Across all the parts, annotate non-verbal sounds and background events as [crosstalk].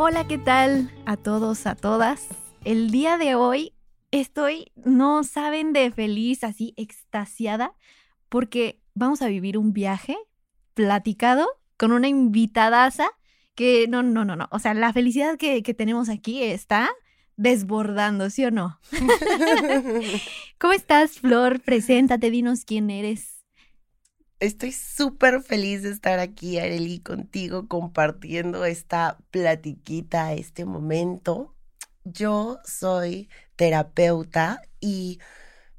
Hola, ¿qué tal a todos, a todas? El día de hoy estoy, no saben, de feliz, así extasiada, porque vamos a vivir un viaje platicado con una invitadaza que no, no, no, no. O sea, la felicidad que, que tenemos aquí está desbordando, ¿sí o no? [laughs] [laughs] ¿Cómo estás, Flor? Preséntate, dinos quién eres. Estoy súper feliz de estar aquí, Areli, contigo, compartiendo esta platiquita, este momento. Yo soy terapeuta y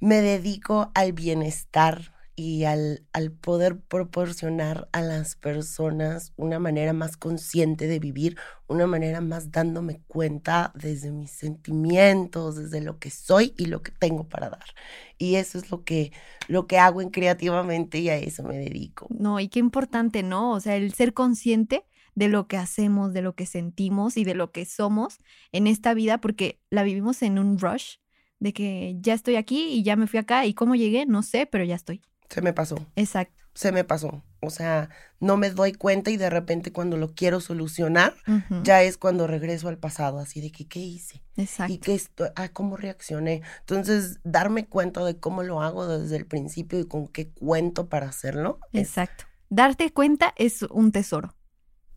me dedico al bienestar y al, al, poder proporcionar a las personas una manera más consciente de vivir, una manera más dándome cuenta desde mis sentimientos, desde lo que soy y lo que tengo para dar. Y eso es lo que, lo que hago en creativamente y a eso me dedico. No, y qué importante, ¿no? O sea, el ser consciente de lo que hacemos, de lo que sentimos y de lo que somos en esta vida, porque la vivimos en un rush de que ya estoy aquí y ya me fui acá y cómo llegué, no sé, pero ya estoy. Se me pasó. Exacto. Se me pasó. O sea, no me doy cuenta y de repente cuando lo quiero solucionar, ya es cuando regreso al pasado, así de que, ¿qué hice? Exacto. Y que esto, ah, cómo reaccioné. Entonces, darme cuenta de cómo lo hago desde el principio y con qué cuento para hacerlo. Exacto. Darte cuenta es un tesoro.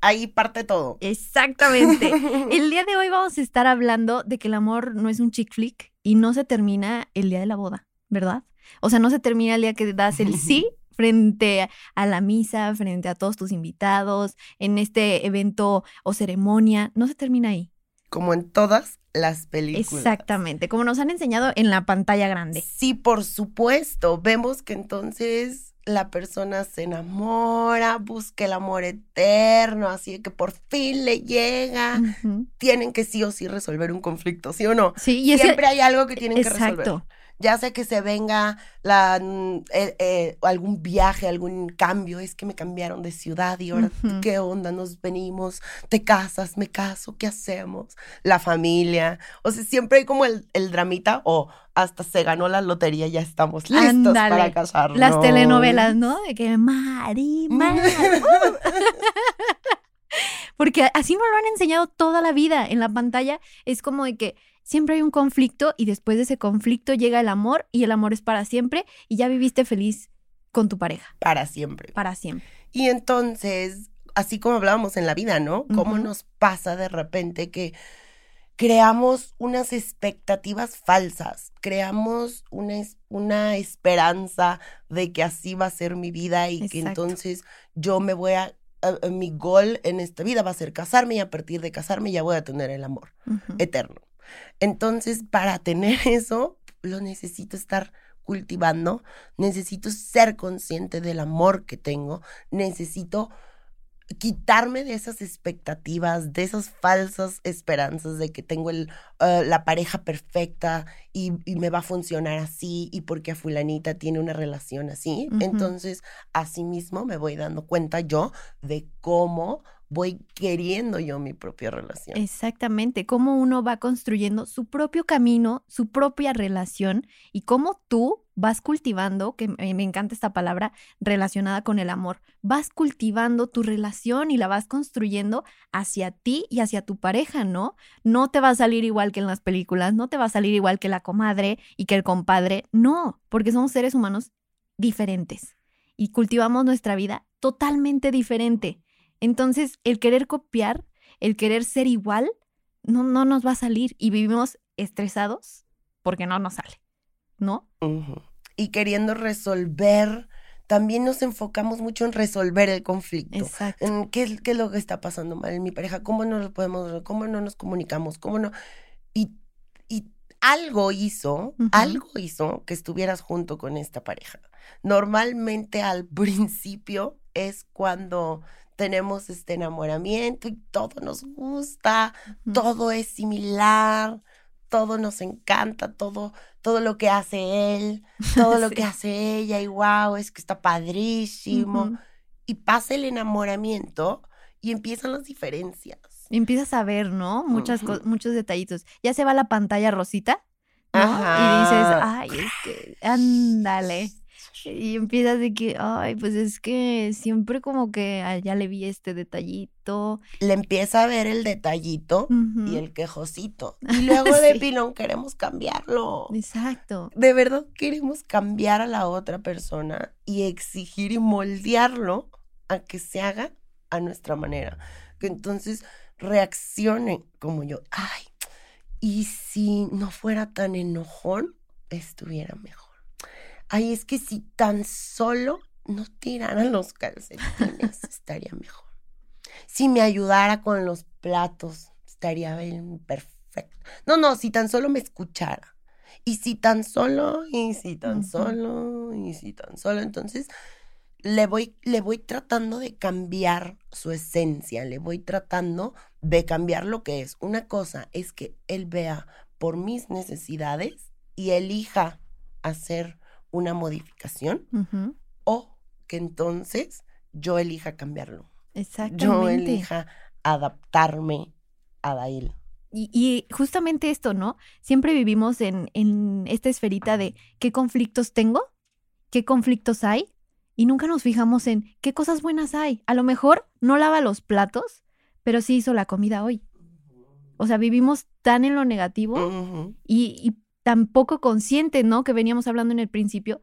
Ahí parte todo. Exactamente. [laughs] el día de hoy vamos a estar hablando de que el amor no es un chick flick y no se termina el día de la boda, ¿verdad? O sea, no se termina el día que das el [laughs] sí frente a la misa, frente a todos tus invitados, en este evento o ceremonia, no se termina ahí. Como en todas las películas. Exactamente, como nos han enseñado en la pantalla grande. Sí, por supuesto. Vemos que entonces la persona se enamora, busca el amor eterno, así que por fin le llega. Tienen que sí o sí resolver un conflicto, ¿sí o no? Sí, y siempre hay algo que tienen que resolver. Exacto ya sea que se venga la, mm, eh, eh, algún viaje, algún cambio, es que me cambiaron de ciudad y ahora, ¿qué onda? Nos venimos, te casas, me caso, ¿qué hacemos? La familia, o sea, siempre hay como el, dramita o hasta se ganó la lotería, ya estamos listos para casarnos. Las telenovelas, ¿no? De que Mari, Mari. [laughs] Porque así nos lo han enseñado toda la vida en la pantalla. Es como de que siempre hay un conflicto y después de ese conflicto llega el amor y el amor es para siempre y ya viviste feliz con tu pareja. Para siempre. Para siempre. Y entonces, así como hablábamos en la vida, ¿no? ¿Cómo nos pasa de repente que creamos unas expectativas falsas, creamos una, una esperanza de que así va a ser mi vida y que entonces yo me voy a mi gol en esta vida va a ser casarme y a partir de casarme ya voy a tener el amor eterno. Entonces, para tener [laughs] eso, lo necesito estar cultivando, necesito ser consciente del amor que tengo, necesito quitarme de esas expectativas, de esas falsas esperanzas de que tengo el, eh, la pareja perfecta y, me va a funcionar así y porque a fulanita tiene una relación así. Entonces, así mismo me voy dando cuenta yo de cómo voy queriendo yo mi propia relación. Exactamente, cómo uno va construyendo su propio camino, su propia relación y cómo tú vas cultivando, que me encanta esta palabra relacionada con el amor, vas cultivando tu relación y la vas construyendo hacia ti y hacia tu pareja, ¿no? No te va a salir igual que en las películas, no te va a salir igual que la comadre y que el compadre, no, porque somos seres humanos diferentes y cultivamos nuestra vida totalmente diferente. Entonces, el querer copiar, el querer ser igual, no, no nos va a salir y vivimos estresados porque no nos sale, ¿no? Y queriendo resolver, también nos enfocamos mucho en resolver el conflicto. Exacto. En qué, es lo que está pasando mal en mi pareja, cómo no lo podemos, cómo no nos comunicamos, cómo no. Y, y algo hizo, algo hizo que estuvieras junto con esta pareja. Normalmente al [laughs] principio es cuando tenemos este enamoramiento y todo nos gusta, todo es similar, todo nos encanta, todo, todo lo que hace él, [laughs] todo lo que hace ella, y wow, es que está padrísimo. Y pasa el enamoramiento y empiezan las diferencias. Y empiezas a ver, ¿no? Muchas muchos detallitos. Ya se va la pantalla rosita, ¿no? Y dices, ay, es que, ándale. Y empiezas de que, ay, pues es que siempre como que ya le vi este detallito. Le empieza a ver el detallito y el quejosito. Y [laughs] luego de pilón queremos cambiarlo. Exacto. De verdad queremos cambiar a la otra persona y exigir y moldearlo a que se haga a nuestra manera. Que entonces reaccione como yo. Ay, y si no fuera tan enojón, estuviera mejor. Ay, es que si tan solo no tiraran los calcetines, [laughs] estaría mejor. Si me ayudara con los platos, estaría bien perfecto. No, no, si tan solo me escuchara. Y si tan solo, y si tan solo, y si tan solo. Entonces, le voy, le voy tratando de cambiar su esencia, le voy tratando de cambiar lo que es. Una cosa es que él vea por mis necesidades y elija hacer una modificación o que entonces yo elija cambiarlo. Exactamente. Yo elija adaptarme a él. Y, justamente esto, ¿no? Siempre vivimos en, en esta esferita de qué conflictos tengo, qué conflictos hay, y nunca nos fijamos en qué cosas buenas hay. A lo mejor no lava los platos, pero sí hizo la comida hoy. O sea, vivimos tan en lo negativo y, y, tan poco consciente, ¿no? Que veníamos hablando en el principio,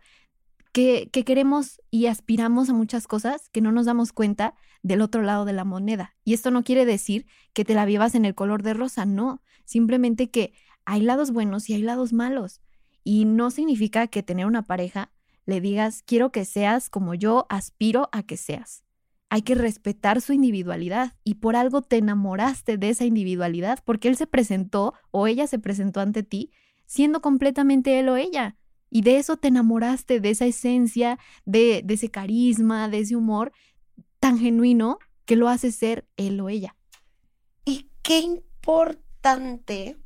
que, que, queremos y aspiramos a muchas cosas que no nos damos cuenta del otro lado de la moneda. Y esto no quiere decir que te la vivas en el color de rosa, no. Simplemente que hay lados buenos y hay lados malos. Y no significa que tener una pareja le digas, quiero que seas como yo aspiro a que seas. Hay que respetar su individualidad y por algo te enamoraste de esa individualidad porque él se presentó o ella se presentó ante ti siendo completamente él o ella. Y de eso te enamoraste, de esa esencia, de, de ese carisma, de ese humor tan genuino que lo hace ser él o ella. Y qué importante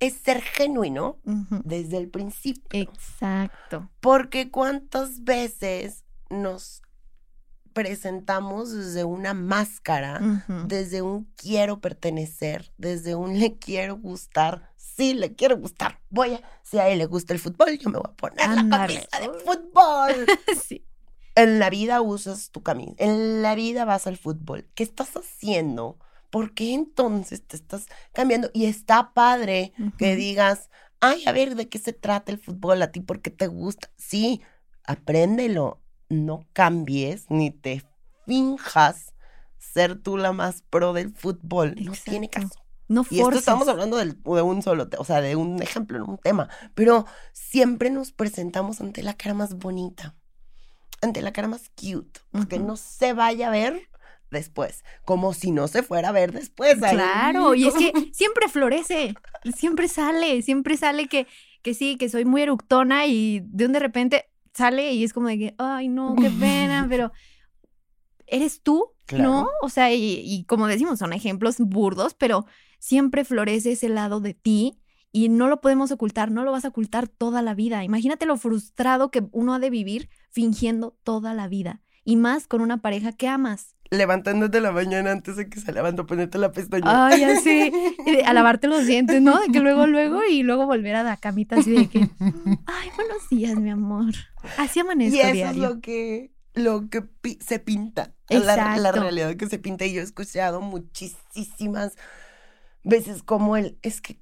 es ser genuino desde el principio. Exacto. Porque cuántas veces nos presentamos desde una máscara, desde un quiero pertenecer, desde un le quiero gustar, sí le quiero gustar. Voy a, si a él le gusta el fútbol, yo me voy a poner la camisa de fútbol. [laughs] sí. En la vida usas tu camisa, en la vida vas al fútbol. ¿Qué estás haciendo? ¿Por qué entonces te estás cambiando? Y está padre que digas, ay, a ver, ¿de qué se trata el fútbol a ti? ¿Por qué te gusta? Sí, apréndelo, no cambies ni te finjas ser tú la más pro del fútbol. No tiene caso. No Y esto estamos hablando de, un solo, o sea, de un ejemplo, no un tema. Pero siempre nos presentamos ante la cara más bonita, ante la cara más cute, que no se vaya a ver después, como si no se fuera a ver después. Claro, y es que siempre florece, siempre sale, siempre sale que, que sí, que soy muy eructona y de un de repente sale y es como de que, ay, no, qué pena, [laughs] pero eres tú, ¿no? O sea, y, como decimos, son ejemplos burdos, pero siempre florece ese lado de ti y no lo podemos ocultar, no lo vas a ocultar toda la vida. Imagínate lo frustrado que uno ha de vivir fingiendo toda la vida y más con una pareja que amas. Levantándote la mañana antes de que se levante, ponerte la pestaña. Ay, así, [laughs] a lavarte los dientes, ¿no? De que luego, luego, y luego volver a la camita así de que, ay, buenos días, mi amor. Así amanezco Y eso es lo que, lo que se pinta. La, la, realidad que se pinta. Y yo he escuchado muchísimas veces como él, es que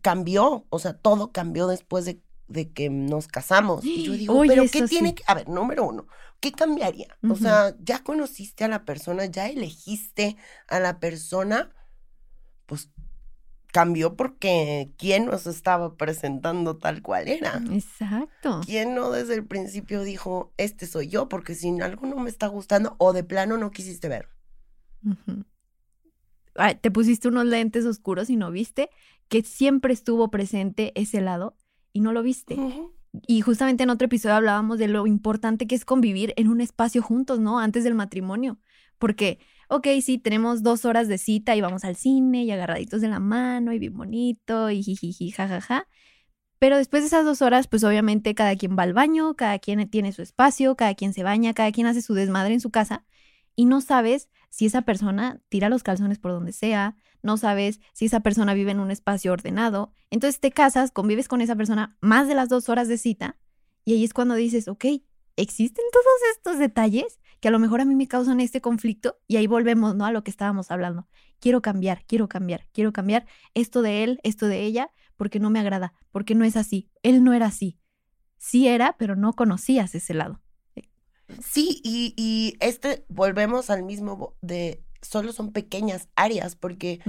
cambió, o sea, todo cambió después de, de que nos casamos. Y yo digo, pero ¿qué tiene que, a ver, número uno, ¿qué cambiaría? O sea, ya conociste a la persona, ya elegiste a la persona, pues cambió porque quién nos estaba presentando tal cual era. Exacto. ¿Quién no desde el principio dijo, este soy yo? Porque si algo no me está gustando o de plano no quisiste ver. te pusiste unos lentes oscuros y no viste que siempre estuvo presente ese lado y no lo viste. Y justamente en otro episodio hablábamos de lo importante que es convivir en un espacio juntos, ¿no? Antes del matrimonio. Porque, ok, sí, tenemos dos horas de cita y vamos al cine y agarraditos de la mano y bien bonito y jijiji, jajaja. Pero después de esas dos horas, pues obviamente cada quien va al baño, cada quien tiene su espacio, cada quien se baña, cada quien hace su desmadre en su casa y no sabes si esa persona tira los calzones por donde sea, no sabes si esa persona vive en un espacio ordenado. Entonces te casas, convives con esa persona más de las dos horas de cita y ahí es cuando dices, ok, existen todos estos detalles que a lo mejor a mí me causan este conflicto y ahí volvemos, ¿no? A lo que estábamos hablando. Quiero cambiar, quiero cambiar, quiero cambiar esto de él, esto de ella, porque no me agrada, porque no es así. Él no era así. Sí era, pero no conocías ese lado. Sí, y, y este, volvemos al mismo de, solo son pequeñas áreas, porque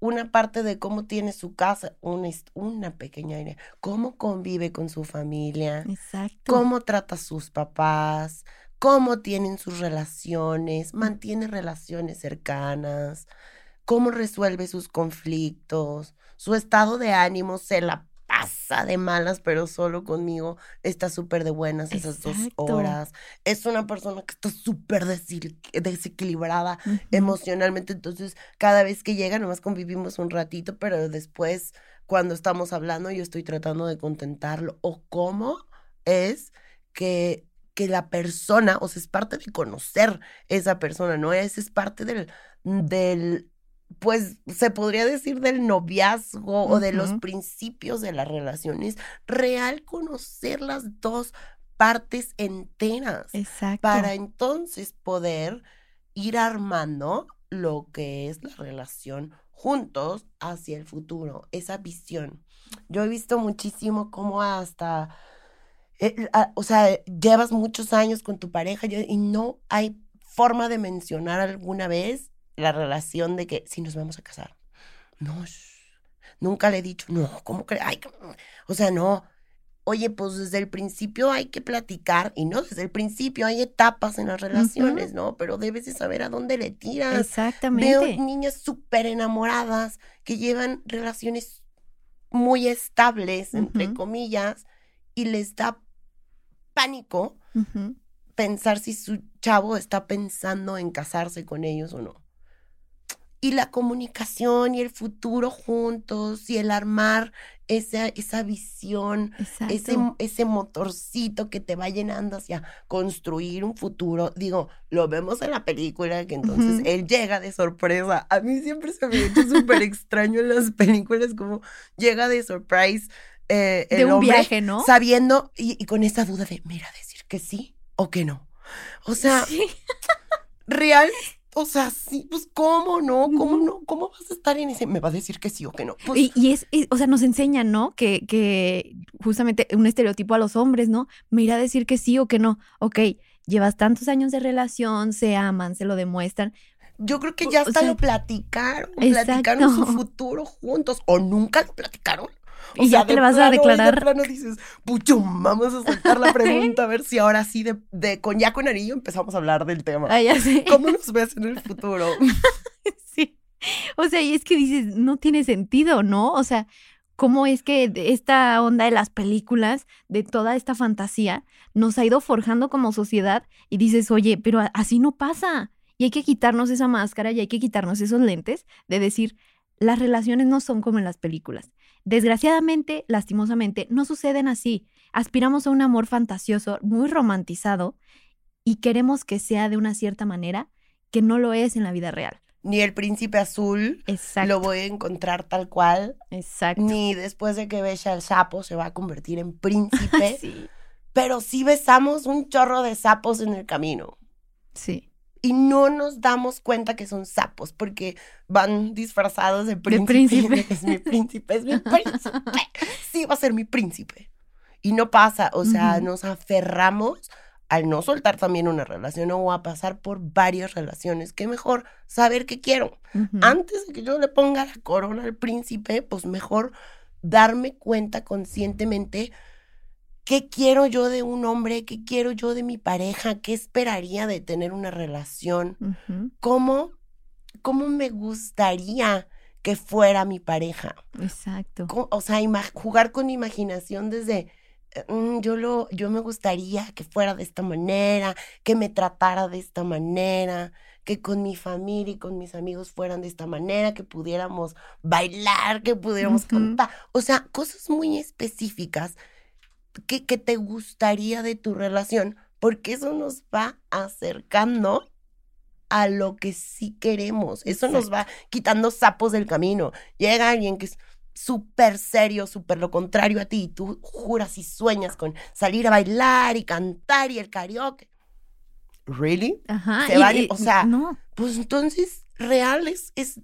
una parte de cómo tiene su casa, una, una pequeña área, cómo convive con su familia, Exacto. cómo trata a sus papás, cómo tienen sus relaciones, mantiene relaciones cercanas, cómo resuelve sus conflictos, su estado de ánimo, se la pasa de malas, pero solo conmigo está súper de buenas esas dos horas. Es una persona que está súper desequilibrada emocionalmente, entonces cada vez que llega nomás convivimos un ratito, pero después cuando estamos hablando yo estoy tratando de contentarlo o cómo es que que la persona, o sea, es parte de conocer esa persona, ¿no? Es, es parte del, del, pues se podría decir del noviazgo o de los principios de las relaciones, real conocer las dos partes enteras. Exacto. Para entonces poder ir armando lo que es la relación juntos hacia el futuro, esa visión. Yo he visto muchísimo cómo hasta eh, o sea, llevas muchos años con tu pareja y no hay forma de mencionar alguna vez la relación de que si nos vamos a casar. No, nunca le he dicho, no, ¿cómo que? o sea, no. Oye, pues desde el principio hay que platicar y no, desde el principio hay etapas en las relaciones, ¿no? Pero debes de saber a dónde le tiras. Exactamente. Veo niñas súper enamoradas que llevan relaciones muy estables, entre comillas, y les da pánico pensar si su chavo está pensando en casarse con ellos o no. Y la comunicación y el futuro juntos y el armar esa, esa visión, ese, ese motorcito que te va llenando hacia construir un futuro. Digo, lo vemos en la película que entonces él llega de sorpresa. A mí siempre se me ha hecho súper extraño en las películas como llega de surprise eh, de un viaje, ¿no? Sabiendo y, con esa duda de, mira, decir que sí o que no. O sea, [laughs] real, o sea, sí, pues cómo no, cómo no, cómo vas a estar en ese, me va a decir que sí o que no. Pues y, es, o sea, nos enseñan, ¿no? Que, que justamente un estereotipo a los hombres, ¿no? Me irá a decir que sí o que no. Ok, llevas tantos años de relación, se aman, se lo demuestran. Yo creo que ya hasta lo platicaron, platicaron su futuro juntos, o nunca lo platicaron y ya te le vas a declarar. De plano dices, puchum, vamos a soltar la [laughs] pregunta a ver si ahora sí de, de con ya con anillo empezamos a hablar del tema. Ah, ya sé. [laughs] ¿Cómo nos ves en el futuro? [laughs] sí. O sea, y es que dices, no tiene sentido, ¿no? O sea, cómo es que esta onda de las películas, de toda esta fantasía, nos ha ido forjando como sociedad y dices, oye, pero así no pasa. Y hay que quitarnos esa máscara y hay que quitarnos esos lentes de decir, las relaciones no son como en las películas. Desgraciadamente, lastimosamente, no suceden así. Aspiramos a un amor fantasioso, muy romantizado, y queremos que sea de una cierta manera que no lo es en la vida real. Ni el príncipe azul lo voy a encontrar tal cual. Exacto. Ni después de que besa el sapo se va a convertir en príncipe. [laughs] sí. Pero sí besamos un chorro de sapos en el camino. Sí y no nos damos cuenta que son sapos porque van disfrazados de príncipe. príncipe. Es mi príncipe, es mi [laughs] príncipe. Sí, va a ser mi príncipe. Y no pasa, o sea, nos aferramos al no soltar también una relación o a pasar por varias relaciones. Qué mejor saber qué quiero. Antes de que yo le ponga la corona al príncipe, pues mejor darme cuenta conscientemente ¿Qué quiero yo de un hombre? ¿Qué quiero yo de mi pareja? ¿Qué esperaría de tener una relación? ¿Cómo, ¿Cómo me gustaría que fuera mi pareja? Exacto. O sea, jugar con imaginación desde, mm, yo, lo, yo me gustaría que fuera de esta manera, que me tratara de esta manera, que con mi familia y con mis amigos fueran de esta manera, que pudiéramos bailar, que pudiéramos cantar. O sea, cosas muy específicas que, que te gustaría de tu relación, porque eso nos va acercando a lo que sí queremos. Eso nos va quitando sapos del camino. Llega alguien que es súper serio, súper lo contrario a ti, y tú juras y sueñas con salir a bailar y cantar y el karaoke. ¿Really? Ajá. ¿Se vale? o sea, no. pues entonces, real es, es,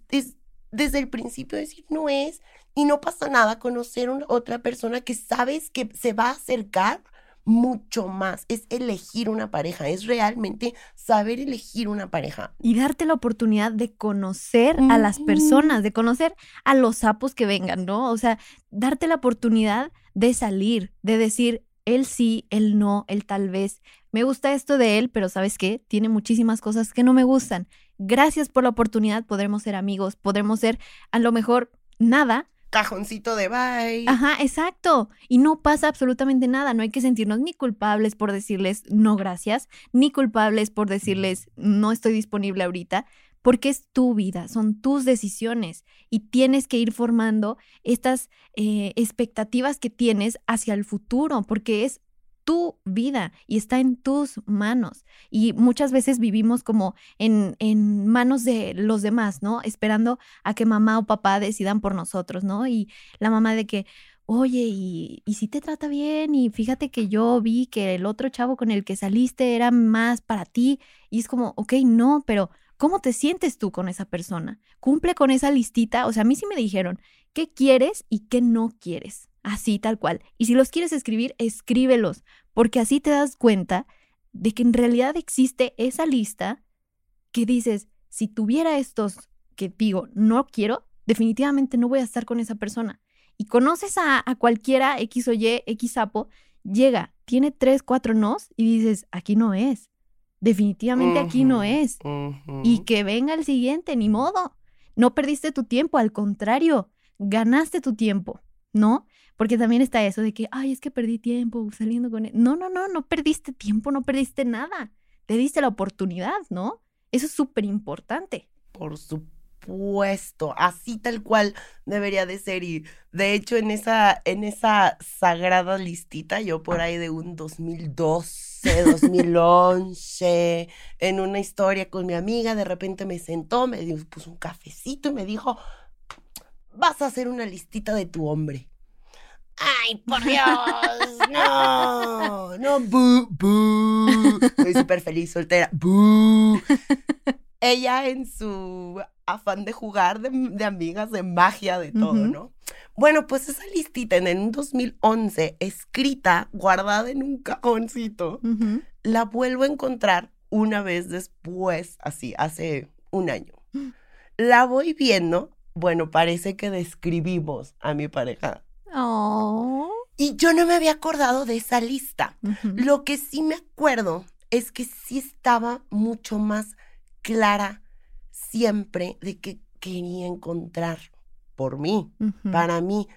desde el principio decir no es, y no pasa nada conocer a otra persona que sabes que se va a acercar mucho más. Es elegir una pareja, es realmente saber elegir una pareja. Y darte la oportunidad de conocer a las personas, de conocer a los sapos que vengan, ¿no? O sea, darte la oportunidad de salir, de decir, él sí, él no, él tal vez. Me gusta esto de él, pero ¿sabes qué? Tiene muchísimas cosas que no me gustan. Gracias por la oportunidad, podremos ser amigos, podremos ser a lo mejor nada, cajoncito de bye. Ajá, exacto. Y no pasa absolutamente nada. No hay que sentirnos ni culpables por decirles no gracias, ni culpables por decirles no estoy disponible ahorita, porque es tu vida, son tus decisiones y tienes que ir formando estas eh, expectativas que tienes hacia el futuro, porque es tu vida y está en tus manos. Y muchas veces vivimos como en, en, manos de los demás, ¿no? Esperando a que mamá o papá decidan por nosotros, ¿no? Y la mamá de que, oye, y, y si te trata bien, y fíjate que yo vi que el otro chavo con el que saliste era más para ti. Y es como, ok, no, pero ¿cómo te sientes tú con esa persona? Cumple con esa listita. O sea, a mí sí me dijeron, ¿qué quieres y qué no quieres? Así tal cual. Y si los quieres escribir, escríbelos, porque así te das cuenta de que en realidad existe esa lista que dices, si tuviera estos que digo, no quiero, definitivamente no voy a estar con esa persona. Y conoces a, cualquiera X o Y, X sapo, llega, tiene tres, cuatro nos y dices, aquí no es. Definitivamente aquí no es. Y que venga el siguiente, ni modo. No perdiste tu tiempo, al contrario, ganaste tu tiempo, ¿no? Porque también está eso de que, ay, es que perdí tiempo saliendo con él. No, no, no, no perdiste tiempo, no perdiste nada. Te diste la oportunidad, ¿no? Eso es súper importante. Por supuesto, así tal cual debería de ser. Y de hecho, en esa, en esa sagrada listita, yo por ahí de un 2012, 2011, en una historia con mi amiga, de repente me sentó, me puso un cafecito y me dijo, vas a hacer una listita de tu hombre. ¡Ay, por Dios! [laughs] ¡No! ¡No! ¡Bu! ¡Bu! Estoy súper feliz, soltera. ¡Bu! Ella en su afán de jugar, de, amigas, de magia, de todo, ¿no? Bueno, pues esa listita en el 2011, escrita, guardada en un cajoncito, la vuelvo a encontrar una vez después, así, hace un año. La voy viendo, bueno, parece que describimos a mi pareja Oh. Y yo no me había acordado de esa lista. Lo que sí me acuerdo es que sí estaba mucho más clara siempre de que quería encontrar por mí, para mí,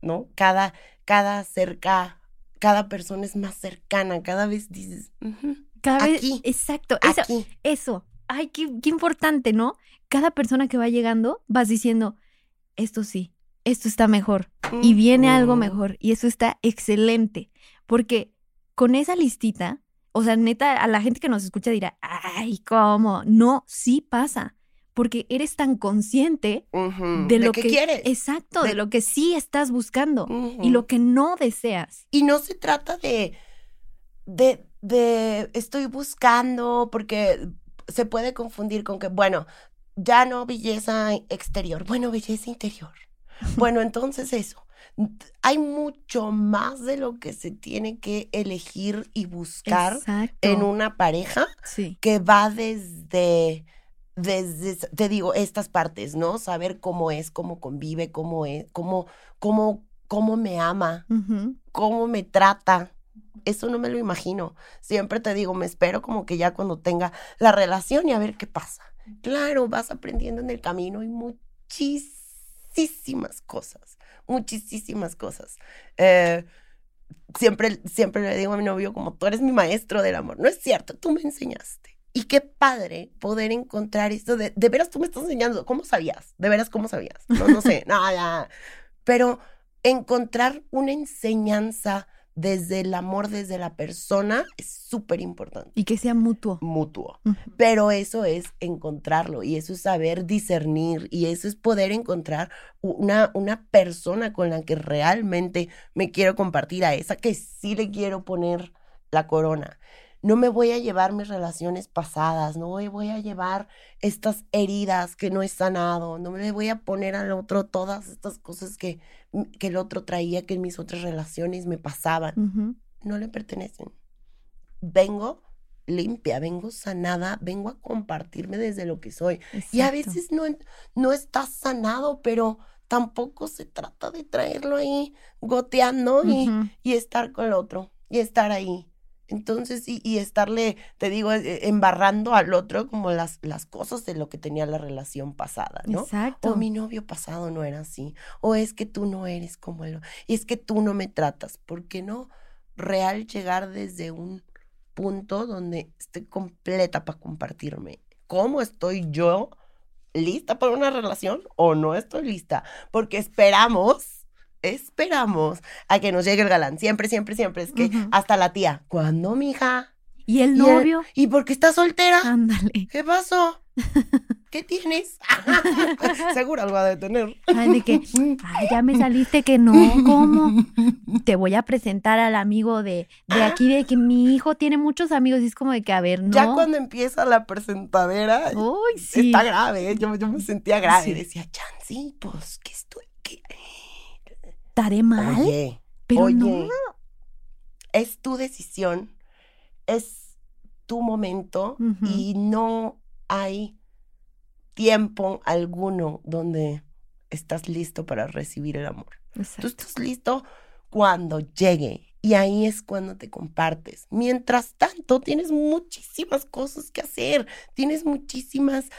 ¿no? Cada, cada cerca, cada persona es más cercana, cada vez dices, cada vez, aquí, exacto, eso, aquí. eso, ay, qué, qué importante, ¿no? Cada persona que va llegando, vas diciendo, esto sí, esto está mejor y viene algo mejor y eso está excelente, porque con esa listita, o sea, neta, a la gente que nos escucha dirá, ay, ¿cómo? No, sí pasa, porque eres tan consciente de lo que, quieres. Exacto, de... lo que sí estás buscando y lo que no deseas. Y no se trata de, de, de, estoy buscando, porque se puede confundir con que, bueno, ya no belleza exterior, bueno, belleza interior. Bueno, entonces eso. Hay mucho más de lo que se tiene que elegir y buscar en una pareja que va desde, desde, te digo, estas partes, ¿no? Saber cómo es, cómo convive, cómo es, cómo, cómo, cómo me ama, cómo me trata. Eso no me lo imagino. Siempre te digo, me espero como que ya cuando tenga la relación y a ver qué pasa. Claro, vas aprendiendo en el camino y muchísimo muchísimas cosas, muchísimas cosas. Eh, siempre, siempre le digo a mi novio como tú eres mi maestro del amor. No es cierto, tú me enseñaste. Y qué padre poder encontrar esto de, veras tú me estás enseñando, ¿cómo sabías? De veras, ¿cómo sabías? No, no sé, [laughs] nada, pero encontrar una enseñanza desde el amor, desde la persona, es súper importante. Y que sea mutuo. Mutuo. Pero eso es encontrarlo y eso es saber discernir y eso es poder encontrar una, una persona con la que realmente me quiero compartir, a esa que sí le quiero poner la corona no me voy a llevar mis relaciones pasadas, no me voy a llevar estas heridas que no he sanado, no me voy a poner al otro todas estas cosas que, mm, que el otro traía, que en mis otras relaciones me pasaban. No le pertenecen. Vengo limpia, vengo sanada, vengo a compartirme desde lo que soy. Y a veces no, no está sanado, pero tampoco se trata de traerlo ahí goteando y, y estar con el otro y estar ahí. Entonces, y, estarle, te digo, eh, embarrando al otro como las, las cosas de lo que tenía la relación pasada, ¿no? Exacto. O mi novio pasado no era así, o es que tú no eres como él, y es que tú no me tratas, ¿por qué no real llegar desde un punto donde estoy completa para compartirme? ¿Cómo estoy yo lista para una relación o no estoy lista? Porque esperamos esperamos a que nos llegue el galán. Siempre, siempre, siempre. Es que hasta la tía, ¿cuándo, mija? ¿Y el novio? ¿Y, por qué estás soltera? Ándale. ¿Qué pasó? [laughs] ¿Qué tienes? [laughs] Seguro algo ha de tener. Ay, de que, ay, ya me saliste que no, ¿cómo? [laughs] Te voy a presentar al amigo de, de aquí, de que mi hijo tiene muchos amigos y es como de que, a ver, ¿no? Ya cuando empieza la presentadera, Uy, sí. está grave, ¿eh? yo, yo me sentía grave. Decía, Chansi, pues, ¿qué estoy? Estaré mal. Oye, pero no. Es tu decisión, es tu momento y no hay tiempo alguno donde estás listo para recibir el amor. Tú estás listo cuando llegue y ahí es cuando te compartes. Mientras tanto, tienes muchísimas cosas que hacer, tienes muchísimas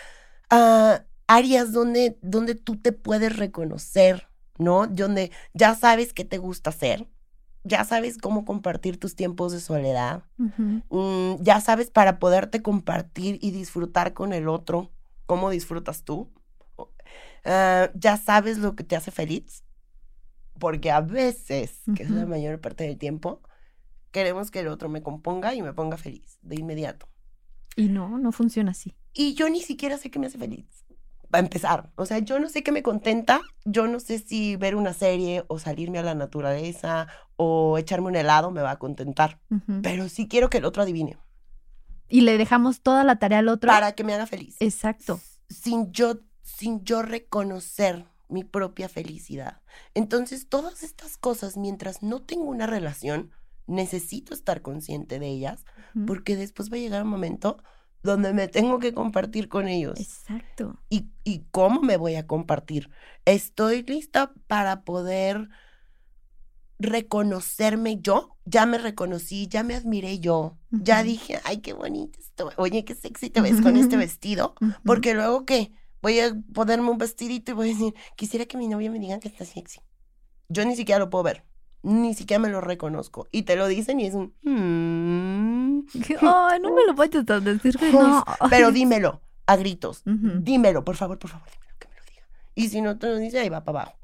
ah, áreas donde, donde tú te puedes reconocer, ¿no? Donde ya sabes qué te gusta hacer, ya sabes cómo compartir tus tiempos de soledad, mm, ya sabes para poderte compartir y disfrutar con el otro, cómo disfrutas tú, ah, ya sabes lo que te hace feliz, porque a veces, que es la mayor parte del tiempo, queremos que el otro me componga y me ponga feliz de inmediato. Y no, no funciona así. Y yo ni siquiera sé qué me hace feliz a empezar. O sea, yo no sé qué me contenta, yo no sé si ver una serie o salirme a la naturaleza o echarme un helado me va a contentar, pero sí quiero que el otro adivine. Y le dejamos toda la tarea al otro. Para que me haga feliz. Exacto. Sin yo, sin yo reconocer mi propia felicidad. Entonces, todas estas cosas, mientras no tengo una relación, necesito estar consciente de ellas, porque después va a llegar un momento donde me tengo que compartir con ellos. Exacto. ¿Y, y cómo me voy a compartir? Estoy lista para poder reconocerme yo. Ya me reconocí, ya me admiré yo. Ya dije, ay, qué bonito esto. Oye, qué sexy te ves con este [laughs] vestido. Porque luego, ¿qué? Voy a ponerme un vestidito y voy a decir, quisiera que mi novia me diga que está sexy. Yo ni siquiera lo puedo ver ni siquiera me lo reconozco. Y te lo dicen y es un... Mm". [laughs] Ay, no me lo vayas a decir no. [laughs] Pero dímelo, a gritos. Dímelo, por favor, por favor, dímelo, que me lo diga. Y si no te lo dice, ahí va para abajo.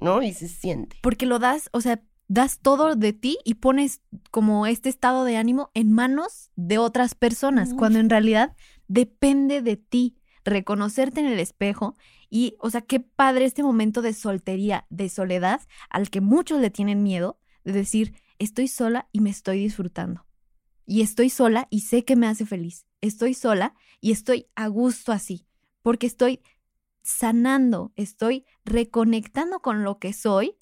¿No? Y se siente. Porque lo das, o sea, das todo de ti y pones como este estado de ánimo en manos de otras personas, cuando en realidad depende de ti reconocerte en el espejo y, o sea, qué padre este momento de soltería, de soledad, al que muchos le tienen miedo, de decir, estoy sola y me estoy disfrutando. Y estoy sola y sé que me hace feliz. Estoy sola y estoy a gusto así, porque estoy sanando, estoy reconectando con lo que soy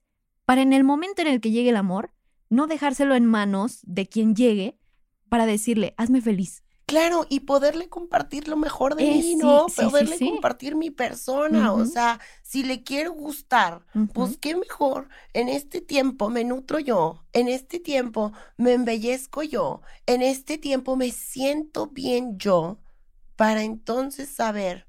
para en el momento en el que llegue el amor, no dejárselo en manos de quien llegue para decirle, hazme feliz, Claro, y poderle compartir lo mejor de mí, ¿no? poderle compartir mi persona. O sea, si le quiero gustar, pues qué mejor. En este tiempo me nutro yo, en este tiempo me embellezco yo, en este tiempo me siento bien yo, para entonces saber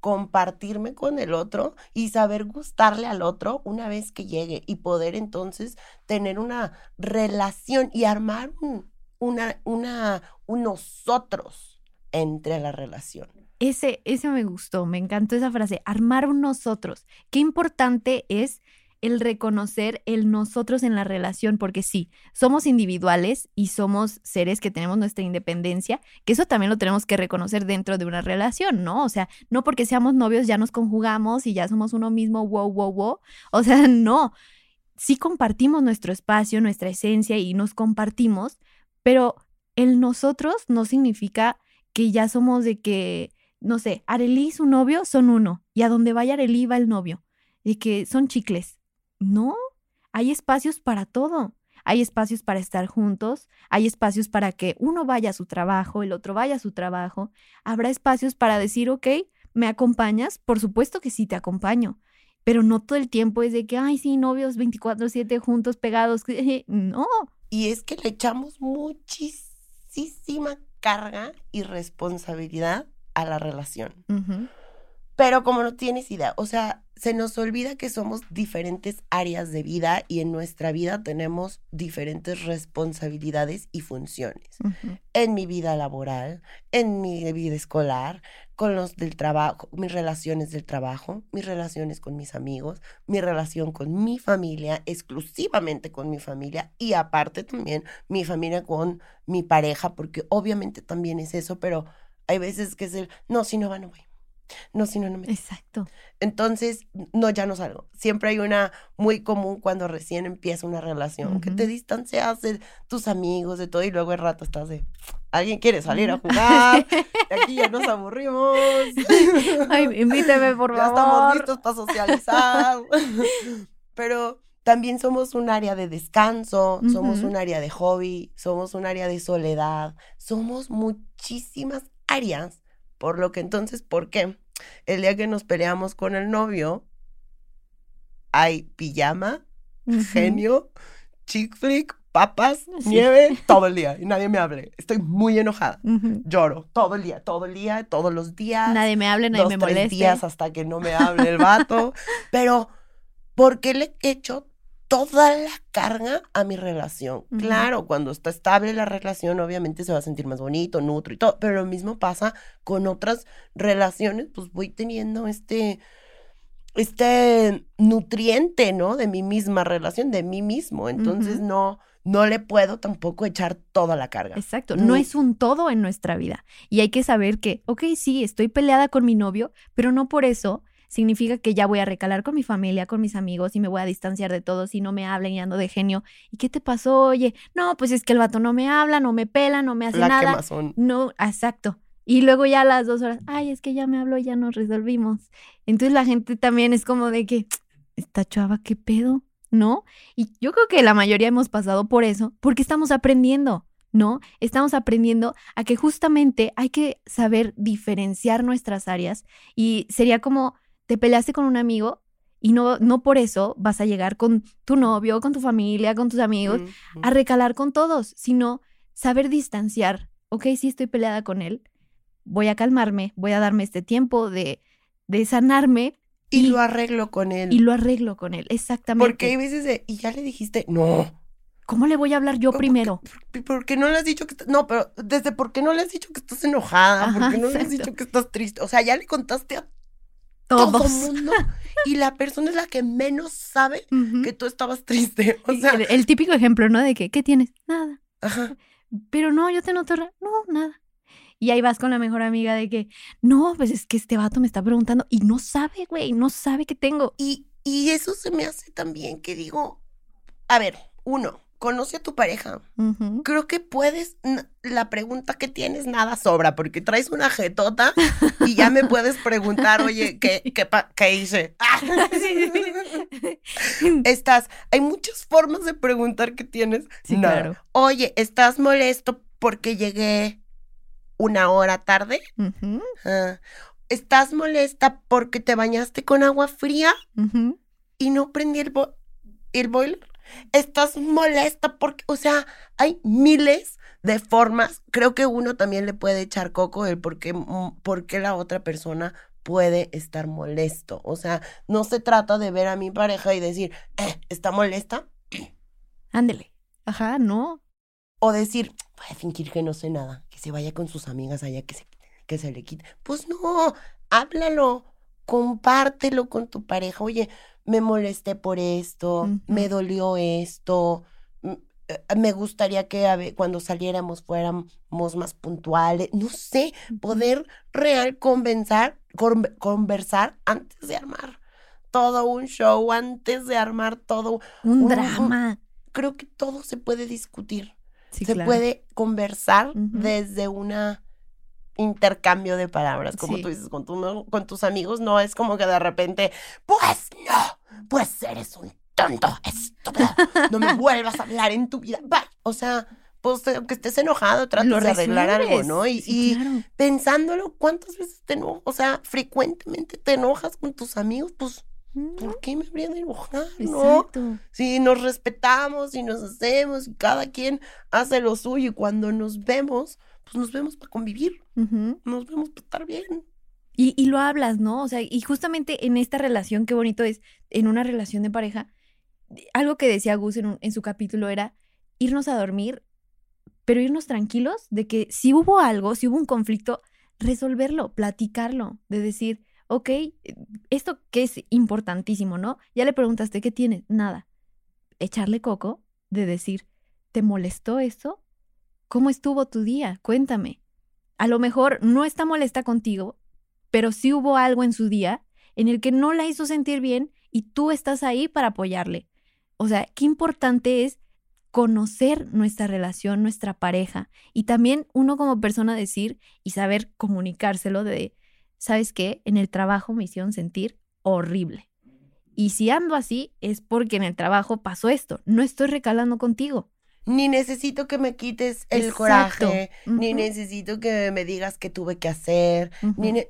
compartirme con el otro y saber gustarle al otro una vez que llegue y poder entonces tener una relación y armar un, una, una, un nosotros entre la relación. Ese, ese me gustó, me encantó esa frase, armar un nosotros. Qué importante es el reconocer el nosotros en la relación, porque sí, somos individuales y somos seres que tenemos nuestra independencia, que eso también lo tenemos que reconocer dentro de una relación, ¿no? O sea, no porque seamos novios ya nos conjugamos y ya somos uno mismo, wow, wow, wow. O sea, [laughs] no. Sí compartimos nuestro espacio, nuestra esencia y nos compartimos, pero el nosotros no significa que ya somos de que, no sé, Arely y su novio son uno, y a donde vaya Arely va el novio, y que son chicles. No, hay espacios para todo. Hay espacios para estar juntos, hay espacios para que uno vaya a su trabajo, el otro vaya a su trabajo. Habrá espacios para decir, ok, ¿me acompañas? Por supuesto que sí te acompaño, pero no todo el tiempo es de que, ay, sí, novios 24/7 juntos, pegados. [laughs] No. Y es que le echamos muchísima carga y responsabilidad a la relación. Pero como no tienes idea, o sea, se nos olvida que somos diferentes áreas de vida y en nuestra vida tenemos diferentes responsabilidades y funciones. En mi vida laboral, en mi vida escolar, con los del trabajo, mis relaciones del trabajo, mis relaciones con mis amigos, mi relación con mi familia, exclusivamente con mi familia y aparte también mi familia con mi pareja, porque obviamente también es eso, pero hay veces que es el, no, si no va, no voy no, si no, no me. Exacto. Entonces, no, ya no salgo. Siempre hay una muy común cuando recién empieza una relación, que te distancias de tus amigos, de todo, y luego el rato estás de. Alguien quiere salir a jugar, [laughs] aquí ya nos aburrimos. Ay, invíteme, [laughs] por favor. Ya estamos listos para socializar. [laughs] Pero también somos un área de descanso, somos un área de hobby, somos un área de soledad, somos muchísimas áreas. Por lo que entonces, ¿por qué? El día que nos peleamos con el novio, hay pijama, genio, chick flick, papas, nieve, todo el día. Y nadie me hable. Estoy muy enojada. Lloro todo el día, todo el día, todos los días. Nadie me hable, nadie me moleste. Tres días hasta que no me hable el vato. [laughs] Pero, ¿por qué le he hecho toda la carga a mi relación. Claro, cuando está estable la relación, obviamente se va a sentir más bonito, nutro y todo, pero lo mismo pasa con otras relaciones, pues voy teniendo este, este nutriente, ¿no? De mi misma relación, de mí mismo. Entonces no, no le puedo tampoco echar toda la carga. Exacto, no es un todo en nuestra vida. Y hay que saber que, ok, sí, estoy peleada con mi novio, pero no por eso significa que ya voy a recalar con mi familia, con mis amigos y me voy a distanciar de todos y no me hablen y ando de genio. ¿Y qué te pasó? Oye, no, pues es que el vato no me habla, no me pela, no me hace nada. No, exacto. Y luego ya a las dos horas, ay, es que ya me habló y ya nos resolvimos. Entonces la gente también es como de que, esta chava, ¿qué pedo? ¿No? Y yo creo que la mayoría hemos pasado por eso, porque estamos aprendiendo. ¿no? Estamos aprendiendo a que justamente hay que saber diferenciar nuestras áreas y sería como te peleaste con un amigo y no, no por eso vas a llegar con tu novio, con tu familia, con tus amigos, a recalar con todos, sino saber distanciar. Ok, sí estoy peleada con él, voy a calmarme, voy a darme este tiempo de, de sanarme. Y, lo arreglo con él. Y lo arreglo con él, exactamente. Porque hay veces de, y ya le dijiste, no. ¿Cómo le voy a hablar yo primero? ¿Por qué no le has dicho que no, pero desde por qué no le has dicho que estás enojada, por qué no le has [laughs] dicho que estás triste, o sea, ya le contaste a todo mundo. y la persona es la que menos sabe que tú estabas triste. [laughs] O sea, el, típico ejemplo, ¿no? De que, ¿qué tienes? Nada. Ajá. Pero no, yo te noto, no, nada. Y ahí vas con la mejor amiga de que, no, pues es que este vato me está preguntando y no sabe, güey, no sabe que tengo. Y, y eso se me hace también que digo, a ver, uno, conoce a tu pareja. Creo que puedes, la pregunta que tienes nada sobra, porque traes una jetota y ya me puedes preguntar, oye, ¿qué, [laughs] qué, qué hice? [laughs] [laughs] estás, hay muchas formas de preguntar que tienes. Sí, claro. Oye, ¿estás molesto porque llegué una hora tarde? Ah, ¿Estás molesta porque te bañaste con agua fría y no prendí el, el boiler? Estás molesta porque, o sea, hay miles de formas. Creo que uno también le puede echar coco el por qué, mm, por qué la otra persona puede estar molesto. O sea, no se trata de ver a mi pareja y decir, eh, ¿está molesta? Ándele. Ajá, no. O decir, voy a fingir que no sé nada, que se vaya con sus amigas allá, que se que se le quite. Pues no, háblalo, compártelo con tu pareja. Oye, me molesté por esto, me dolió esto, eh, me gustaría que cuando saliéramos fuéramos más puntuales, no sé, poder real convencer, conversar antes de armar todo un show, antes de armar todo un, drama. creo que todo se puede discutir, se puede conversar desde una intercambio de palabras, como tú dices, con, con tus amigos, no es como que de repente, pues no, pues eres un tonto, estúpido, no me [laughs] vuelvas a hablar en tu vida, O sea, pues aunque estés enojado, tratas de arreglar algo, ¿no? Y, pensándolo, ¿cuántas veces te enojas? O sea, frecuentemente te enojas con tus amigos, pues ¿Por qué me habría de enojar? No. Si nos respetamos y nos hacemos y cada quien hace lo suyo y cuando nos vemos, pues nos vemos para convivir. Nos vemos para estar bien. Y, y, lo hablas, ¿no? O sea, y justamente en esta relación, qué bonito es, en una relación de pareja, algo que decía Gus en, en su capítulo era irnos a dormir, pero irnos tranquilos de que si hubo algo, si hubo un conflicto, resolverlo, platicarlo, de decir, ok, esto que es importantísimo, ¿no? Ya le preguntaste, ¿qué tienes? Nada. Echarle coco, de decir, ¿te molestó eso? ¿Cómo estuvo tu día? Cuéntame. A lo mejor no está molesta contigo, pero sí hubo algo en su día en el que no la hizo sentir bien y tú estás ahí para apoyarle. O sea, qué importante es conocer nuestra relación, nuestra pareja y también uno como persona decir y saber comunicárselo de, ¿sabes qué? En el trabajo me hicieron sentir horrible. Y si ando así es porque en el trabajo pasó esto, no estoy recalando contigo. Ni necesito que me quites el coraje, ni necesito que me digas qué tuve que hacer, ni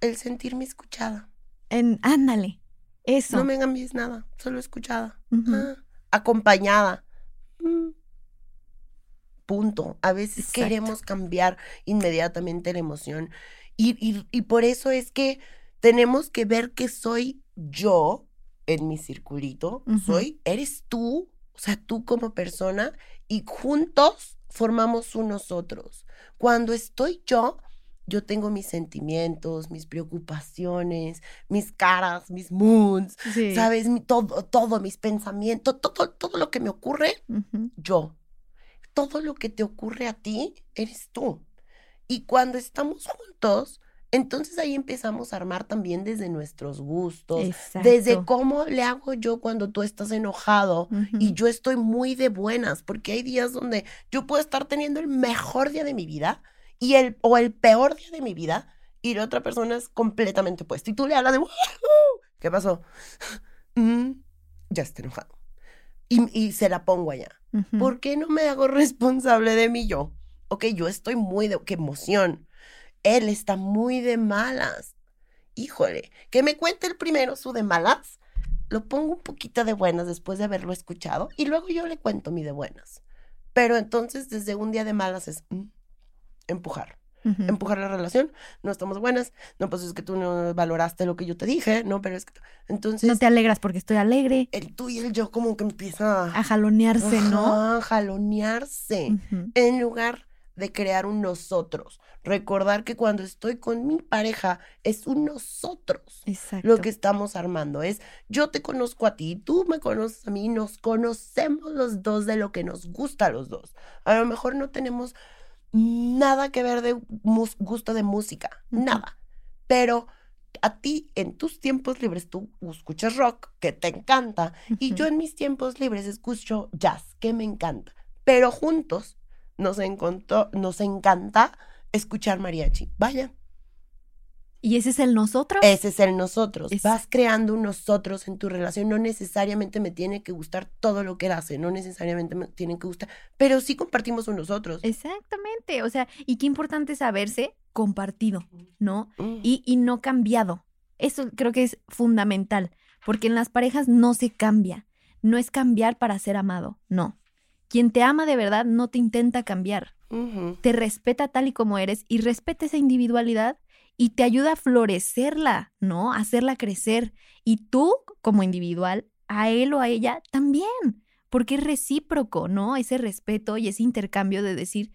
el sentirme escuchada. En, ándale, eso. No me cambies nada, solo escuchada. Ah, acompañada. Mm. Punto. A veces queremos cambiar inmediatamente la emoción. Y, y, por eso es que tenemos que ver que soy yo en mi circulito. Soy, eres tú, sea, tú como persona, y juntos formamos unos otros. Cuando estoy yo, yo tengo mis sentimientos, mis preocupaciones, mis caras, mis moods, ¿sabes? todo, todo, mis pensamientos, todo, todo lo que me ocurre, yo. Todo lo que te ocurre a ti, eres tú. Y cuando estamos juntos, entonces ahí empezamos a armar también desde nuestros gustos, desde cómo le hago yo cuando tú estás enojado y yo estoy muy de buenas, porque hay días donde yo puedo estar teniendo el mejor día de mi vida y el, o el peor día de mi vida y la otra persona es completamente opuesta. Y tú le hablas de, ¿qué pasó? [gasps] Mm, ya está enojado. Y, se la pongo allá. ¿Por qué no me hago [laughs] responsable de mí yo? Ok, yo estoy muy de, qué emoción. Él está muy de malas. Híjole, que me cuente el primero su de malas. Lo pongo un poquito de buenas después de haberlo escuchado y luego yo le cuento mi de buenas. Pero entonces desde un día de malas es, mm, empujar. Empujar la relación, no estamos buenas, no, pues es que tú no valoraste lo que yo te dije, no, pero es que entonces... No te alegras porque estoy alegre. El tú y el yo como que empieza a jalonearse, ¿no? A jalonearse, en lugar de crear un nosotros. Recordar que cuando estoy con mi pareja es un nosotros. Exacto. Lo que estamos armando es yo te conozco a ti, tú me conoces a mí, nos conocemos los dos de lo que nos gusta a los dos. A lo mejor no tenemos nada que ver de gusto de música, nada. Pero a ti en tus tiempos libres tú escuchas rock, que te encanta, y yo en mis tiempos libres escucho jazz, que me encanta. Pero juntos nos, nos encanta escuchar mariachi. Vaya, ¿Y ese es el nosotros? Ese es el nosotros. Vas creando un nosotros en tu relación. No necesariamente me tiene que gustar todo lo que él hace, no necesariamente me tiene que gustar, pero sí compartimos un nosotros. Exactamente. O sea, y qué importante saberse compartido, ¿no? Mm. Y, y no cambiado. Eso creo que es fundamental, porque en las parejas no se cambia. No es cambiar para ser amado, no. Quien te ama de verdad no te intenta cambiar. Te respeta tal y como eres y respeta esa individualidad y te ayuda a florecerla, ¿no? A hacerla crecer. Y tú, como individual, a él o a ella también, porque es recíproco, ¿no? Ese respeto y ese intercambio de decir,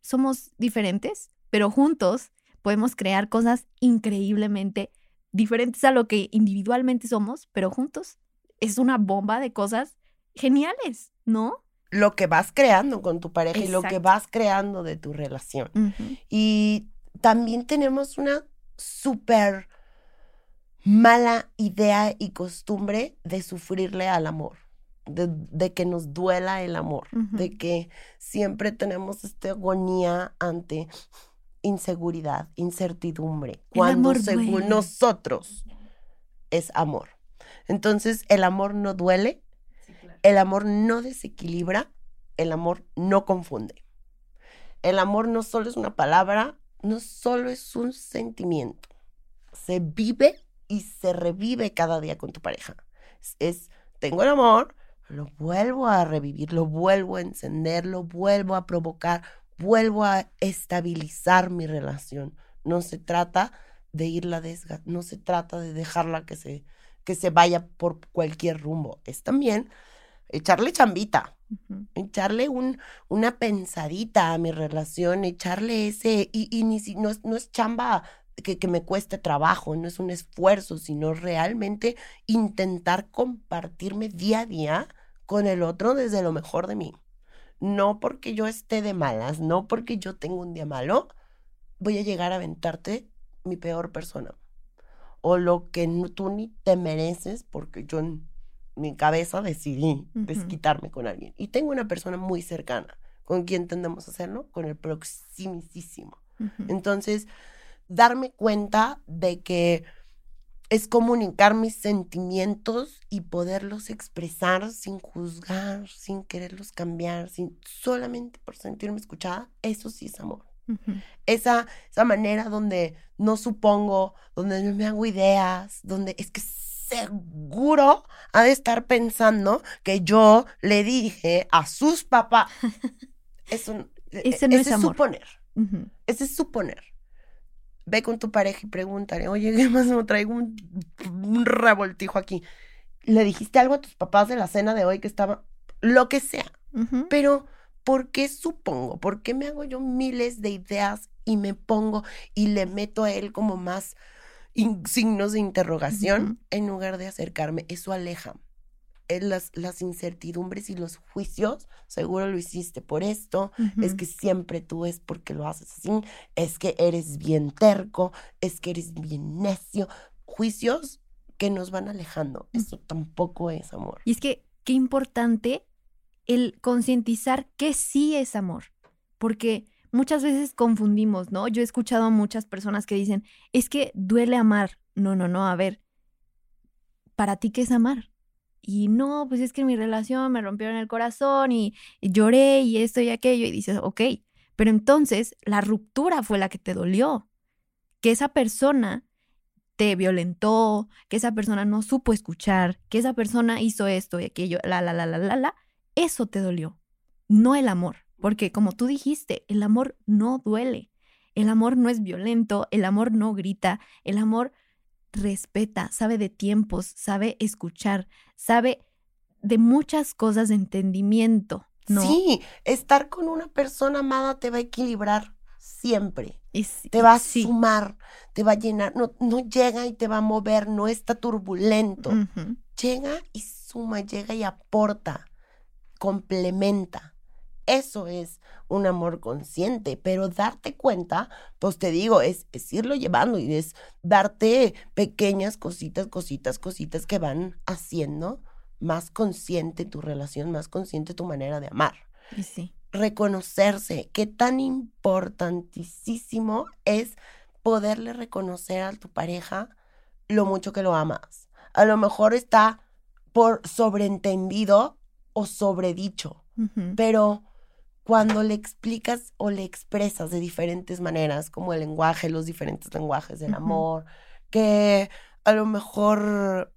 somos diferentes, pero juntos podemos crear cosas increíblemente diferentes a lo que individualmente somos, pero juntos es una bomba de cosas geniales, ¿no? Lo que vas creando con tu pareja y lo que vas creando de tu relación. Y también tenemos una súper mala idea y costumbre de sufrirle al amor. De, que nos duela el amor, de que siempre tenemos esta agonía ante inseguridad, incertidumbre, cuando según nosotros es amor. Entonces, el amor no duele, el amor no desequilibra, el amor no confunde. El amor no solo es una palabra, no solo es un sentimiento. Se vive y se revive cada día con tu pareja. Es, tengo el amor, lo vuelvo a revivir, lo vuelvo a encender, lo vuelvo a provocar, vuelvo a estabilizar mi relación. No se trata de irla desga, no se trata de dejarla que se, que se vaya por cualquier rumbo. Es también echarle chambita, echarle un, una pensadita a mi relación, echarle ese, y, y ni si, no, no es chamba que, que, me cueste trabajo, no es un esfuerzo, sino realmente intentar compartirme día a día con el otro desde lo mejor de mí no porque yo esté de malas, no porque yo tengo un día malo, voy a llegar a aventarte mi peor persona. O lo que tú ni te mereces porque yo mi cabeza decidí desquitarme con alguien. Y tengo una persona muy cercana con quien tendemos a hacerlo, con el proximísimo. Entonces, darme cuenta de que es comunicar mis sentimientos y poderlos expresar sin juzgar, sin quererlos cambiar, sin solamente por sentirme escuchada, eso sí es amor. esa, esa manera donde no supongo, donde no me hago ideas, donde es que seguro ha de estar pensando que yo le dije a sus papás. [laughs] Eso, ese no es, suponer. Ese es suponer ve con tu pareja y pregúntale, oye, ¿qué más me traigo un, revoltijo aquí? ¿Le dijiste algo a tus papás de la cena de hoy que estaba, lo que sea? Pero, ¿por qué supongo? ¿Por qué me hago yo miles de ideas y me pongo y le meto a él como más signos de interrogación en lugar de acercarme? Eso aleja las, las incertidumbres y los juicios, seguro lo hiciste por esto, es que siempre tú es porque lo haces así, es que eres bien terco, es que eres bien necio, juicios que nos van alejando. Mm. Eso tampoco es amor. Y es que qué importante el concientizar que sí es amor, porque muchas veces confundimos, ¿no? Yo he escuchado a muchas personas que dicen, es que duele amar. No, no, no, a ver, ¿para ti qué es amar? y no, pues es que en mi relación me rompieron el corazón y, lloré y esto y aquello y dices, ok, pero entonces la ruptura fue la que te dolió, que esa persona te violentó, que esa persona no supo escuchar, que esa persona hizo esto y aquello, la, la, la, la, la, la, eso te dolió, no el amor, porque como tú dijiste, el amor no duele, el amor no es violento, el amor no grita, el amor respeta, sabe de tiempos, sabe escuchar, sabe de muchas cosas de entendimiento. ¿no? Sí, estar con una persona amada te va a equilibrar siempre. te va a sumar, te va a llenar, no, no llega y te va a mover, no está turbulento. Llega y suma, llega y aporta, complementa. Eso es un amor consciente, pero darte cuenta, pues te digo, es, irlo llevando y es darte pequeñas cositas, cositas, cositas que van haciendo más consciente tu relación, más consciente tu manera de amar. Y sí. Reconocerse, qué tan importantísimo es poderle reconocer a tu pareja lo mucho que lo amas. A lo mejor está por sobreentendido o sobredicho, pero cuando le explicas o le expresas de diferentes maneras, como el lenguaje, los diferentes lenguajes del amor, que a lo mejor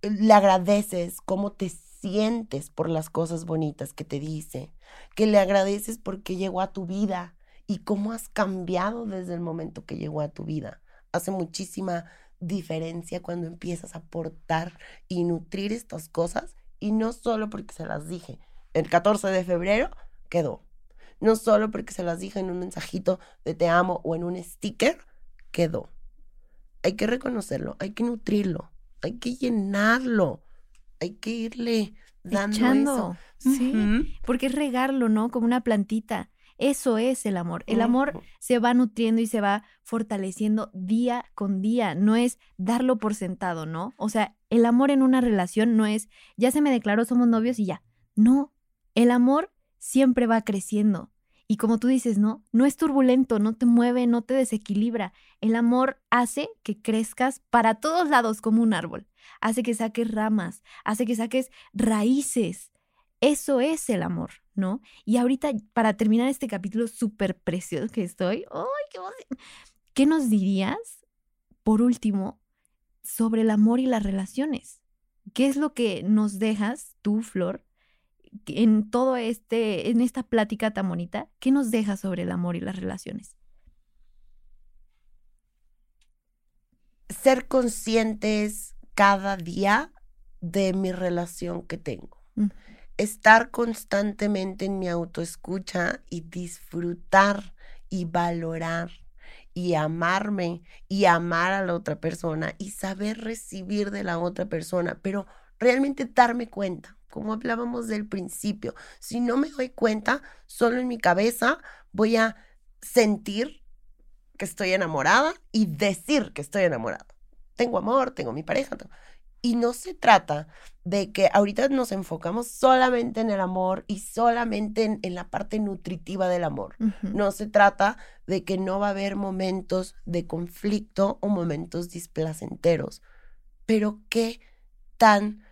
le agradeces cómo te sientes por las cosas bonitas que te dice, que le agradeces porque llegó a tu vida y cómo has cambiado desde el momento que llegó a tu vida. Hace muchísima diferencia cuando empiezas a aportar y nutrir estas cosas y no solo porque se las dije. El 14 de febrero quedó. no solo porque se las dije en un mensajito de te amo o en un sticker, quedó. Hay que reconocerlo, hay que nutrirlo, hay que llenarlo, hay que irle dando eso. Sí, porque es regarlo, ¿no? Como una plantita. Eso es el amor. El amor se va nutriendo y se va fortaleciendo día con día. No es darlo por sentado, ¿no? O sea, el amor en una relación no es, ya se me declaró, somos novios y ya. No, el amor siempre va creciendo. Y como tú dices, no, no es turbulento, no te mueve, no te desequilibra. El amor hace que crezcas para todos lados como un árbol. Hace que saques ramas, hace que saques raíces. Eso es el amor, ¿no? Y ahorita, para terminar este capítulo súper precioso que estoy, ¡ay, qué ¿Qué nos dirías, por último, sobre el amor y las relaciones? ¿Qué es lo que nos dejas, tú, Flor, en todo este, en esta plática tan bonita? ¿Qué nos dejas sobre el amor y las relaciones? Ser conscientes cada día de mi relación que tengo. Mm estar constantemente en mi autoescucha y disfrutar y valorar y amarme y amar a la otra persona y saber recibir de la otra persona, pero realmente darme cuenta, como hablábamos del principio, si no me doy cuenta, solo en mi cabeza voy a sentir que estoy enamorada y decir que estoy enamorada. Tengo amor, tengo mi pareja, y no se trata de que ahorita nos enfocamos solamente en el amor y solamente en, la parte nutritiva del amor. No se trata de que no va a haber momentos de conflicto o momentos displacenteros. Pero qué tan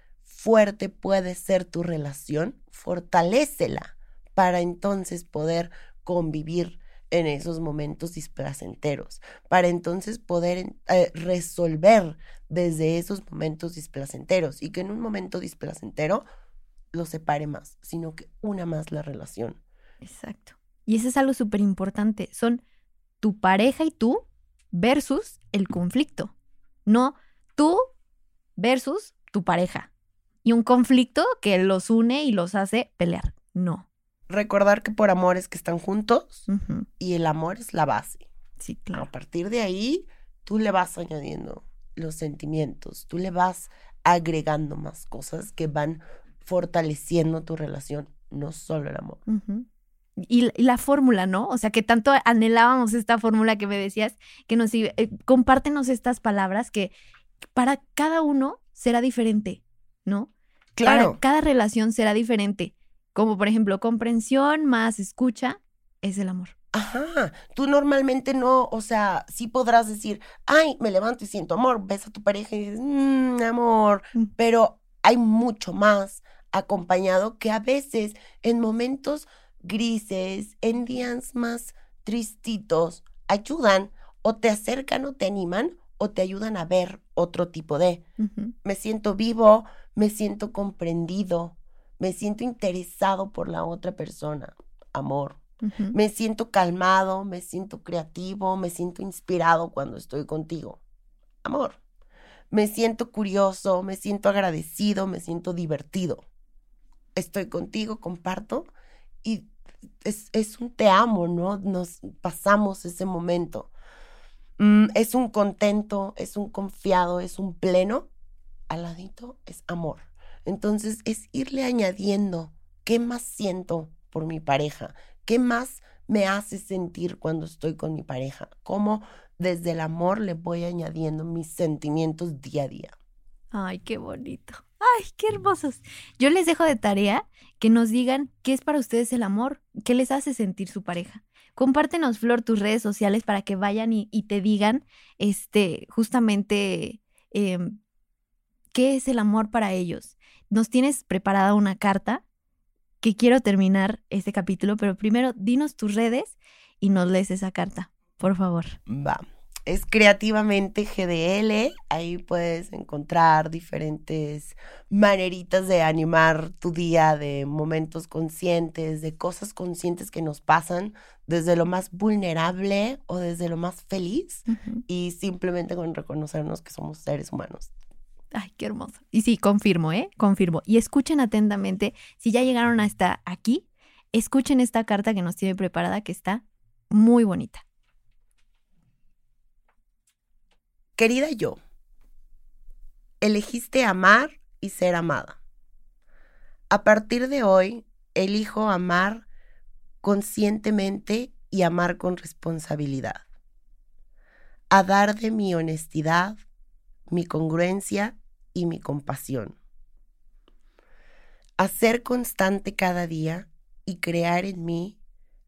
fuerte puede ser tu relación, fortalécela para entonces poder convivir en esos momentos displacenteros, para entonces poder eh, resolver desde esos momentos displacenteros y que en un momento displacentero lo separe más, sino que una más la relación. Exacto. Y eso es algo súper importante. Son tu pareja y tú versus el conflicto. No tú versus tu pareja. Y un conflicto que los une y los hace pelear. No recordar que por amor es que están juntos y el amor es la base. Sí, claro. A partir de ahí, tú le vas añadiendo los sentimientos, tú le vas agregando más cosas que van fortaleciendo tu relación, no solo el amor. y, la fórmula, ¿no? O sea, que tanto anhelábamos esta fórmula que me decías, que nos eh, compártenos estas palabras que para cada uno será diferente, ¿no? Claro. Para cada relación será diferente. Como por ejemplo, comprensión más escucha es el amor. Ajá, tú normalmente no, o sea, sí podrás decir, ay, me levanto y siento amor, ves a tu pareja y dices, mmm, amor, mm. pero hay mucho más acompañado que a veces en momentos grises, en días más tristitos, ayudan o te acercan o te animan o te ayudan a ver otro tipo de, me siento vivo, me siento comprendido, me siento interesado por la otra persona, amor. Me siento calmado, me siento creativo, me siento inspirado cuando estoy contigo, amor. Me siento curioso, me siento agradecido, me siento divertido. Estoy contigo, comparto y es, es un te amo, ¿no? Nos pasamos ese momento. Mm, es un contento, es un confiado, es un pleno. Al ladito es amor. Entonces es irle añadiendo qué más siento por mi pareja, qué más me hace sentir cuando estoy con mi pareja, cómo desde el amor le voy añadiendo mis sentimientos día a día. Ay, qué bonito. Ay, qué hermosos. Yo les dejo de tarea que nos digan qué es para ustedes el amor, qué les hace sentir su pareja. Compártenos, Flor, tus redes sociales para que vayan y, te digan, este, justamente, em, qué es el amor para ellos nos tienes preparada una carta que quiero terminar este capítulo, pero primero dinos tus redes y nos lees esa carta, por favor. Va. Es creativamente GDL, ahí puedes encontrar diferentes maneritas de animar tu día, de momentos conscientes, de cosas conscientes que nos pasan desde lo más vulnerable o desde lo más feliz y simplemente con reconocernos que somos seres humanos. Ay, qué hermoso. Y sí, confirmo, ¿eh? Confirmo. Y escuchen atentamente, si ya llegaron hasta aquí, escuchen esta carta que nos tiene preparada que está muy bonita. Querida yo, elegiste amar y ser amada. A partir de hoy, elijo amar conscientemente y amar con responsabilidad. A dar de mi honestidad, mi congruencia y mi compasión. A ser constante cada día y crear en mí,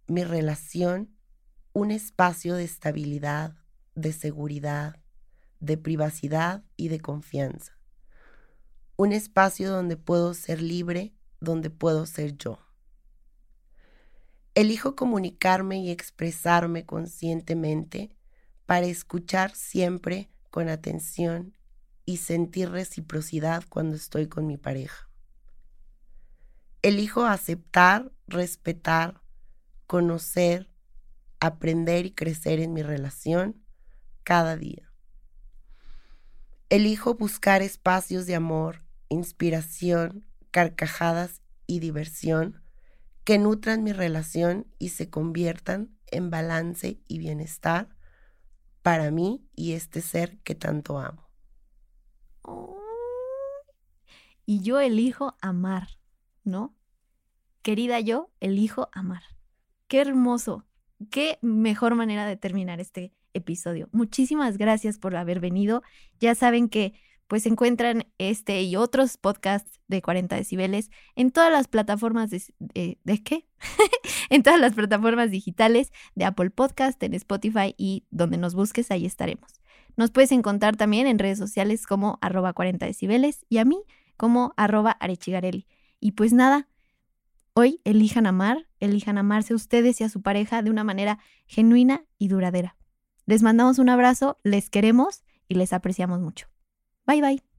mi relación, un espacio de estabilidad, de seguridad, de privacidad y de confianza. Un espacio donde puedo ser libre, donde puedo ser yo. Elijo comunicarme y expresarme conscientemente para escuchar siempre con atención y sentir reciprocidad cuando estoy con mi pareja. Elijo aceptar, respetar, conocer, aprender y crecer en mi relación cada día. Elijo buscar espacios de amor, inspiración, carcajadas y diversión que nutran mi relación y se conviertan en balance y bienestar para mí y este ser que tanto amo. Y yo elijo amar, ¿no? Querida yo, elijo amar. Qué hermoso, qué mejor manera de terminar este episodio. Muchísimas gracias por haber venido. Ya saben que pues encuentran este y otros podcasts de 40 decibeles en todas las plataformas de, de, qué? [laughs] en todas las plataformas digitales de Apple Podcast, en Spotify y donde nos busques, ahí estaremos. Nos puedes encontrar también en redes sociales como arroba 40 decibeles y a mí como arroba arechigarelli. Y pues nada, hoy elijan amar, elijan amarse a ustedes y a su pareja de una manera genuina y duradera. Les mandamos un abrazo, les queremos y les apreciamos mucho. Bye bye.